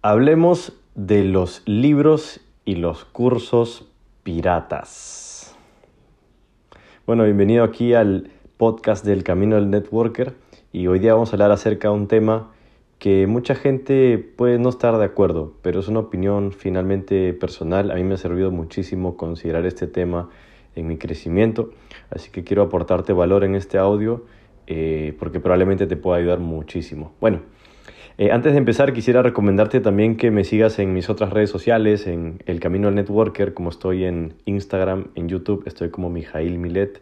Hablemos de los libros y los cursos piratas. Bueno, bienvenido aquí al podcast del Camino del Networker y hoy día vamos a hablar acerca de un tema que mucha gente puede no estar de acuerdo, pero es una opinión finalmente personal. A mí me ha servido muchísimo considerar este tema en mi crecimiento, así que quiero aportarte valor en este audio eh, porque probablemente te pueda ayudar muchísimo. Bueno, eh, antes de empezar, quisiera recomendarte también que me sigas en mis otras redes sociales, en El Camino al Networker, como estoy en Instagram, en YouTube, estoy como Mijail Milet,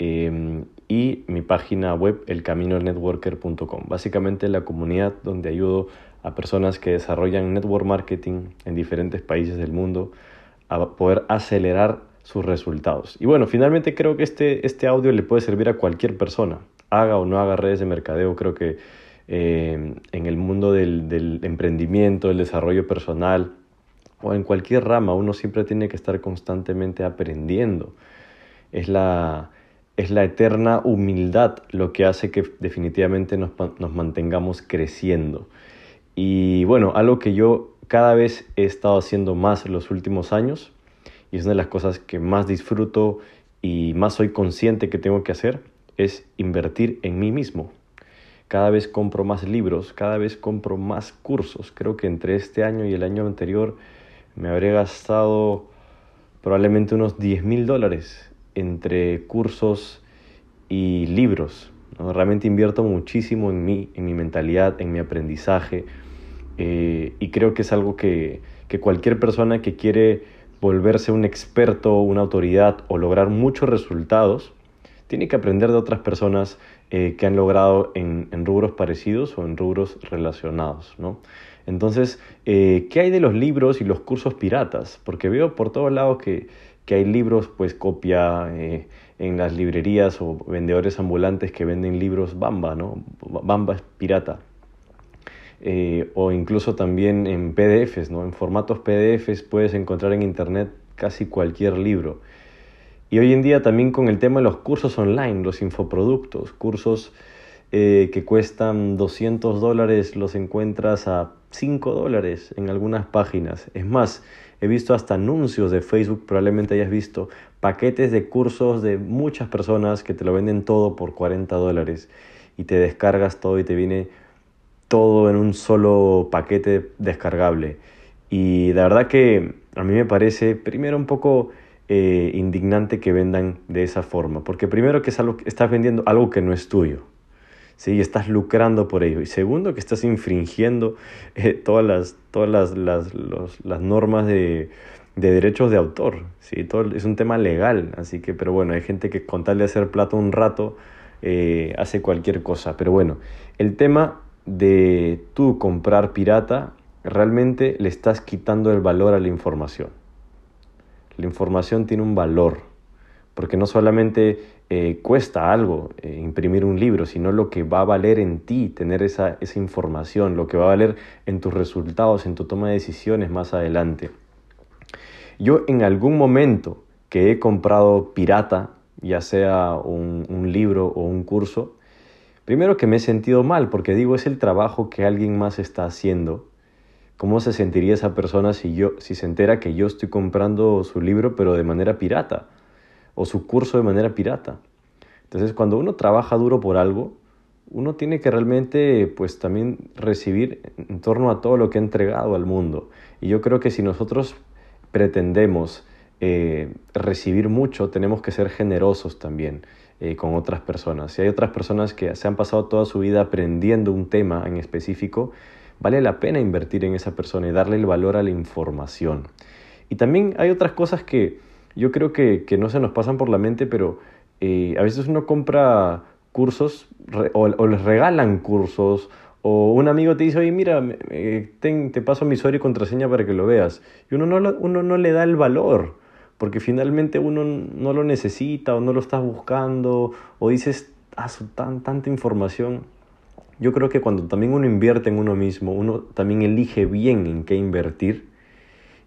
em, y mi página web, elcaminolnetworker.com. Básicamente la comunidad donde ayudo a personas que desarrollan network marketing en diferentes países del mundo a poder acelerar sus resultados. Y bueno, finalmente creo que este, este audio le puede servir a cualquier persona, haga o no haga redes de mercadeo, creo que eh, en el mundo del, emprendimiento, del desarrollo personal o en cualquier rama, uno siempre tiene que estar constantemente aprendiendo. Es la, es la eterna humildad lo que hace que definitivamente nos, nos mantengamos creciendo. Y bueno, algo que yo cada vez he estado haciendo más los últimos años, y es una de las cosas que más disfruto y más soy consciente que tengo que hacer, es invertir en mí mismo cada vez compro más libros, cada vez compro más cursos. Creo que entre este año y el año anterior me habré gastado probablemente unos 10 mil dólares entre cursos y libros. Realmente invierto muchísimo en mí, en mi mentalidad, en mi aprendizaje. Eh, y creo que es algo que, que cualquier persona que quiere volverse un experto, una autoridad o lograr muchos resultados, tiene que aprender de otras personas eh, que han logrado en, rubros parecidos o en rubros relacionados. ¿no? Entonces, eh, ¿qué hay de los libros y los cursos piratas? Porque veo por todos lados que, que hay libros, pues copia eh, en las librerías o vendedores ambulantes que venden libros Bamba, ¿no? Bamba es pirata. o incluso también en PDFs, ¿no? En formatos PDFs puedes encontrar en internet casi cualquier libro. Y hoy en día también con el tema de los cursos online, los infoproductos, cursos eh, que cuestan 200 dólares, los encuentras a 5 dólares en algunas páginas. Es más, he visto hasta anuncios de Facebook, probablemente hayas visto paquetes de cursos de muchas personas que te lo venden todo por 40 dólares y te descargas todo y te viene todo en un solo paquete descargable. Y la verdad que a mí me parece primero un poco eh, indignante que vendan de esa forma, porque primero que es algo, estás vendiendo algo que no es tuyo, ¿sí? y estás lucrando por ello, y segundo que estás infringiendo eh, todas, las, todas las, las, las normas de, de, derechos de autor, ¿sí? Todo, es un tema legal, así que, pero bueno, hay gente que con tal de hacer plata un rato eh, hace cualquier cosa, pero bueno, el tema de tú comprar pirata, realmente le estás quitando el valor a la información. La información tiene un valor, porque no solamente eh, cuesta algo eh, imprimir un libro, sino lo que va a valer en ti tener esa, esa información, lo que va a valer en tus resultados, en tu toma de decisiones más adelante. Yo en algún momento que he comprado pirata, ya sea un, un, libro o un curso, primero que me he sentido mal, porque digo, es el trabajo que alguien más está haciendo ¿Cómo se sentiría esa persona si, yo, si se entera que yo estoy comprando su libro pero de manera pirata? O su curso de manera pirata. Entonces cuando uno trabaja duro por algo, uno tiene que realmente pues también recibir en torno a todo lo que ha entregado al mundo. Y yo creo que si nosotros pretendemos eh, recibir mucho, tenemos que ser generosos también eh, con otras personas. Si hay otras personas que se han pasado toda su vida aprendiendo un tema en específico, vale la pena invertir en esa persona y darle el valor a la información. Y también hay otras cosas que yo creo que, no se nos pasan por la mente, pero eh, a veces uno compra cursos o, les regalan cursos o un amigo te dice, oye, mira, te paso mi usuario y contraseña para que lo veas. Y uno no, uno no le da el valor, porque finalmente uno no lo necesita o no lo estás buscando o dices, ah, tan, tanta información yo creo que cuando también uno invierte en uno mismo, uno también elige bien en qué invertir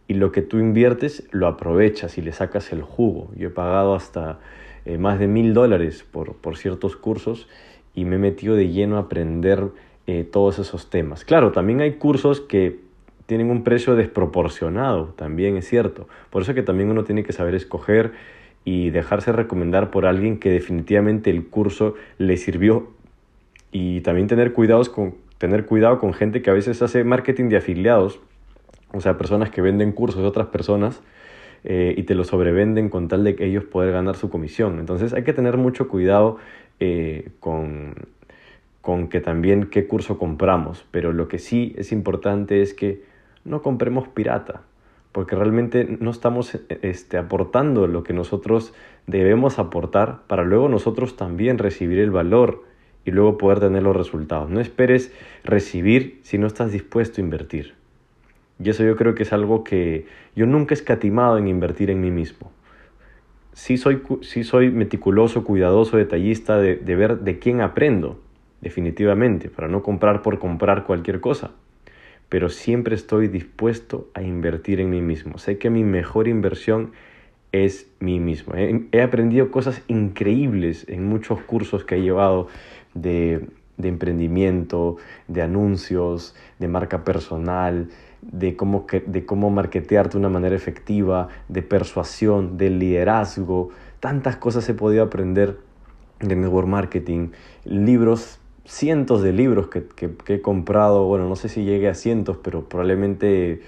y lo que tú inviertes lo aprovechas y le sacas el jugo. Yo he pagado hasta eh, más de mil dólares por, por, ciertos cursos y me he metido de lleno a aprender eh, todos esos temas. Claro, también hay cursos que tienen un precio desproporcionado, también es cierto. Por eso que también uno tiene que saber escoger y dejarse recomendar por alguien que definitivamente el curso le sirvió y también tener, cuidados con, tener cuidado con gente que a veces hace marketing de afiliados, o sea, personas que venden cursos de otras personas eh, y te lo sobrevenden con tal de que ellos poder ganar su comisión. Entonces hay que tener mucho cuidado eh, con, con que también qué curso compramos, pero lo que sí es importante es que no compremos pirata porque realmente no estamos este, aportando lo que nosotros debemos aportar para luego nosotros también recibir el valor y luego poder tener los resultados. No esperes recibir si no estás dispuesto a invertir. Y eso yo creo que es algo que yo nunca he escatimado en invertir en mí mismo. Sí soy, sí soy meticuloso, cuidadoso, detallista de, de ver de quién aprendo, definitivamente, para no comprar por comprar cualquier cosa pero siempre estoy dispuesto a invertir en mí mismo. Sé que mi mejor inversión es mí mismo. He, aprendido cosas increíbles en muchos cursos que he llevado de, emprendimiento, de anuncios, de marca personal, de cómo, de cómo marketearte de una manera efectiva, de persuasión, de liderazgo. Tantas cosas he podido aprender de network marketing, libros cientos de libros que, he comprado, bueno, no sé si llegue a cientos, pero probablemente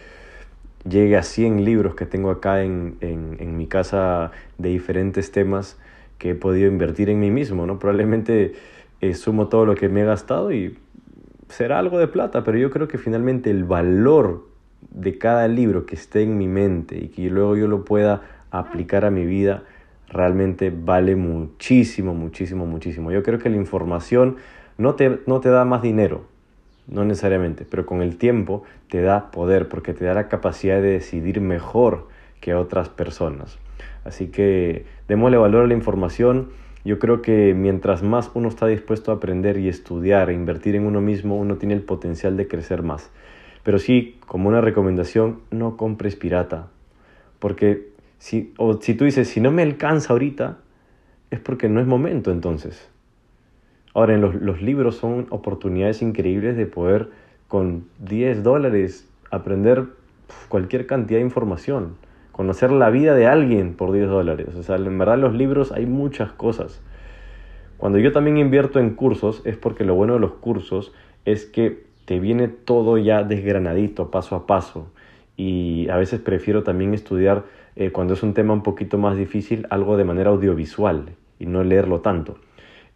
llegue a 100 libros que tengo acá en, mi casa de diferentes temas que he podido invertir en mí mismo, ¿no? Probablemente eh, sumo todo lo que me he gastado y será algo de plata, pero yo creo que finalmente el valor de cada libro que esté en mi mente y que luego yo lo pueda aplicar a mi vida, realmente vale muchísimo, muchísimo, muchísimo. Yo creo que la información no te, no te da más dinero, no necesariamente, pero con el tiempo te da poder porque te da la capacidad de decidir mejor que otras personas. Así que démosle valor a la información. Yo creo que mientras más uno está dispuesto a aprender y estudiar e invertir en uno mismo, uno tiene el potencial de crecer más. Pero sí, como una recomendación, no compres pirata. Porque si, o si tú dices, si no me alcanza ahorita, es porque no es momento entonces. Ahora, en los, libros son oportunidades increíbles de poder con 10 dólares aprender cualquier cantidad de información, conocer la vida de alguien por 10 dólares. O sea, en verdad los libros hay muchas cosas. Cuando yo también invierto en cursos es porque lo bueno de los cursos es que te viene todo ya desgranadito, paso a paso. Y a veces prefiero también estudiar, eh, cuando es un tema un poquito más difícil, algo de manera audiovisual y no leerlo tanto.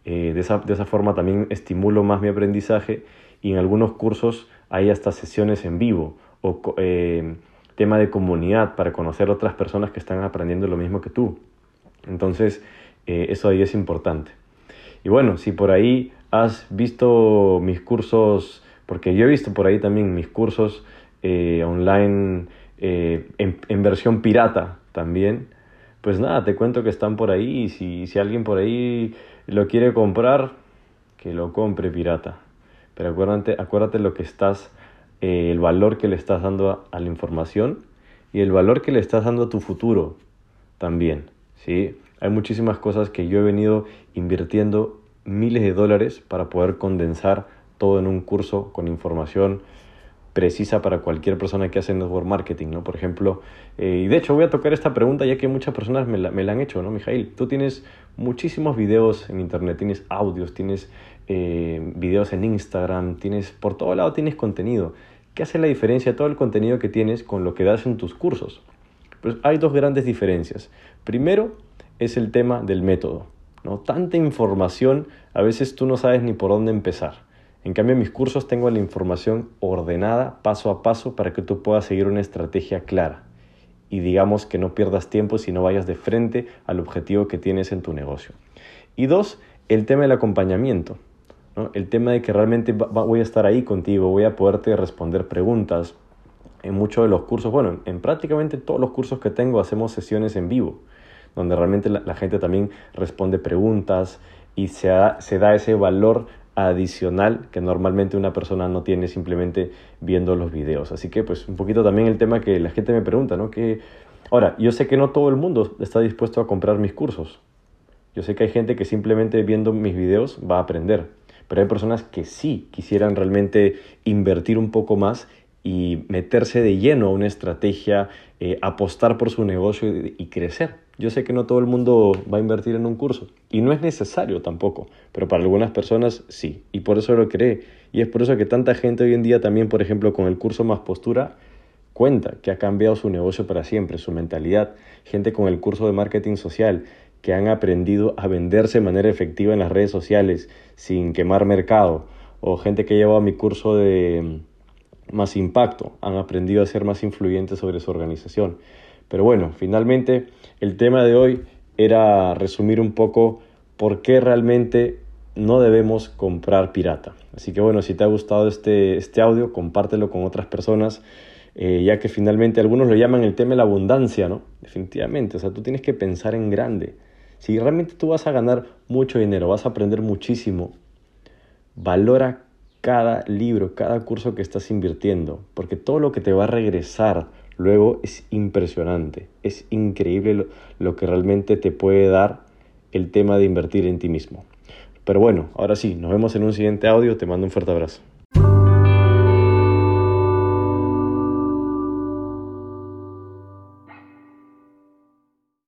Eh, de, esa, de, esa, forma también estimulo más mi aprendizaje y en algunos cursos hay hasta sesiones en vivo o eh, tema de comunidad para conocer otras personas que están aprendiendo lo mismo que tú. Entonces, eh, eso ahí es importante. Y bueno, si por ahí has visto mis cursos, porque yo he visto por ahí también mis cursos online en, en, versión pirata también, pues nada, te cuento que están por ahí y si, si alguien por ahí lo quiere comprar, que lo compre pirata. Pero acuérdate, acuérdate lo que estás, eh, el valor que le estás dando a, la información y el valor que le estás dando a tu futuro también. ¿sí? Hay muchísimas cosas que yo he venido invirtiendo miles de dólares para poder condensar todo en un curso con información precisa para cualquier persona que hace network marketing, ¿no? Por ejemplo, eh, y de hecho voy a tocar esta pregunta ya que muchas personas me la, me la han hecho, ¿no? Mijail, tú tienes muchísimos videos en internet, tienes audios, tienes eh, videos en Instagram, tienes, por todo lado tienes contenido. ¿Qué hace la diferencia todo el contenido que tienes con lo que das en tus cursos? Pues hay dos grandes diferencias. Primero es el tema del método, ¿no? Tanta información, a veces tú no sabes ni por dónde empezar. En cambio, en mis cursos tengo la información ordenada paso a paso para que tú puedas seguir una estrategia clara y digamos que no pierdas tiempo si no vayas de frente al objetivo que tienes en tu negocio. Y dos, el tema del acompañamiento. El tema de que realmente voy a estar ahí contigo, voy a poderte responder preguntas. En muchos de los cursos, bueno, en prácticamente todos los cursos que tengo hacemos sesiones en vivo, donde realmente la, gente también responde preguntas y se da, se da ese valor adicional que normalmente una persona no tiene simplemente viendo los videos. Así que pues un poquito también el tema que la gente me pregunta, ¿no? Que ahora, yo sé que no todo el mundo está dispuesto a comprar mis cursos. Yo sé que hay gente que simplemente viendo mis videos va a aprender, pero hay personas que sí quisieran realmente invertir un poco más y meterse de lleno a una estrategia, eh, apostar por su negocio y, crecer. Yo sé que no todo el mundo va a invertir en un curso y no es necesario tampoco, pero para algunas personas sí, y por eso lo cree. Y es por eso que tanta gente hoy en día también, por ejemplo, con el curso Más Postura, cuenta que ha cambiado su negocio para siempre, su mentalidad. Gente con el curso de marketing social que han aprendido a venderse de manera efectiva en las redes sociales sin quemar mercado. O gente que ha llevado mi curso de más impacto, han aprendido a ser más influyentes sobre su organización. Pero bueno, finalmente el tema de hoy era resumir un poco por qué realmente no debemos comprar pirata. Así que bueno, si te ha gustado este, este audio, compártelo con otras personas, eh, ya que finalmente algunos lo llaman el tema de la abundancia, ¿no? Definitivamente, o sea, tú tienes que pensar en grande. Si realmente tú vas a ganar mucho dinero, vas a aprender muchísimo, valora cada libro, cada curso que estás invirtiendo, porque todo lo que te va a regresar luego es impresionante, es increíble lo, que realmente te puede dar el tema de invertir en ti mismo. Pero bueno, ahora sí, nos vemos en un siguiente audio, te mando un fuerte abrazo.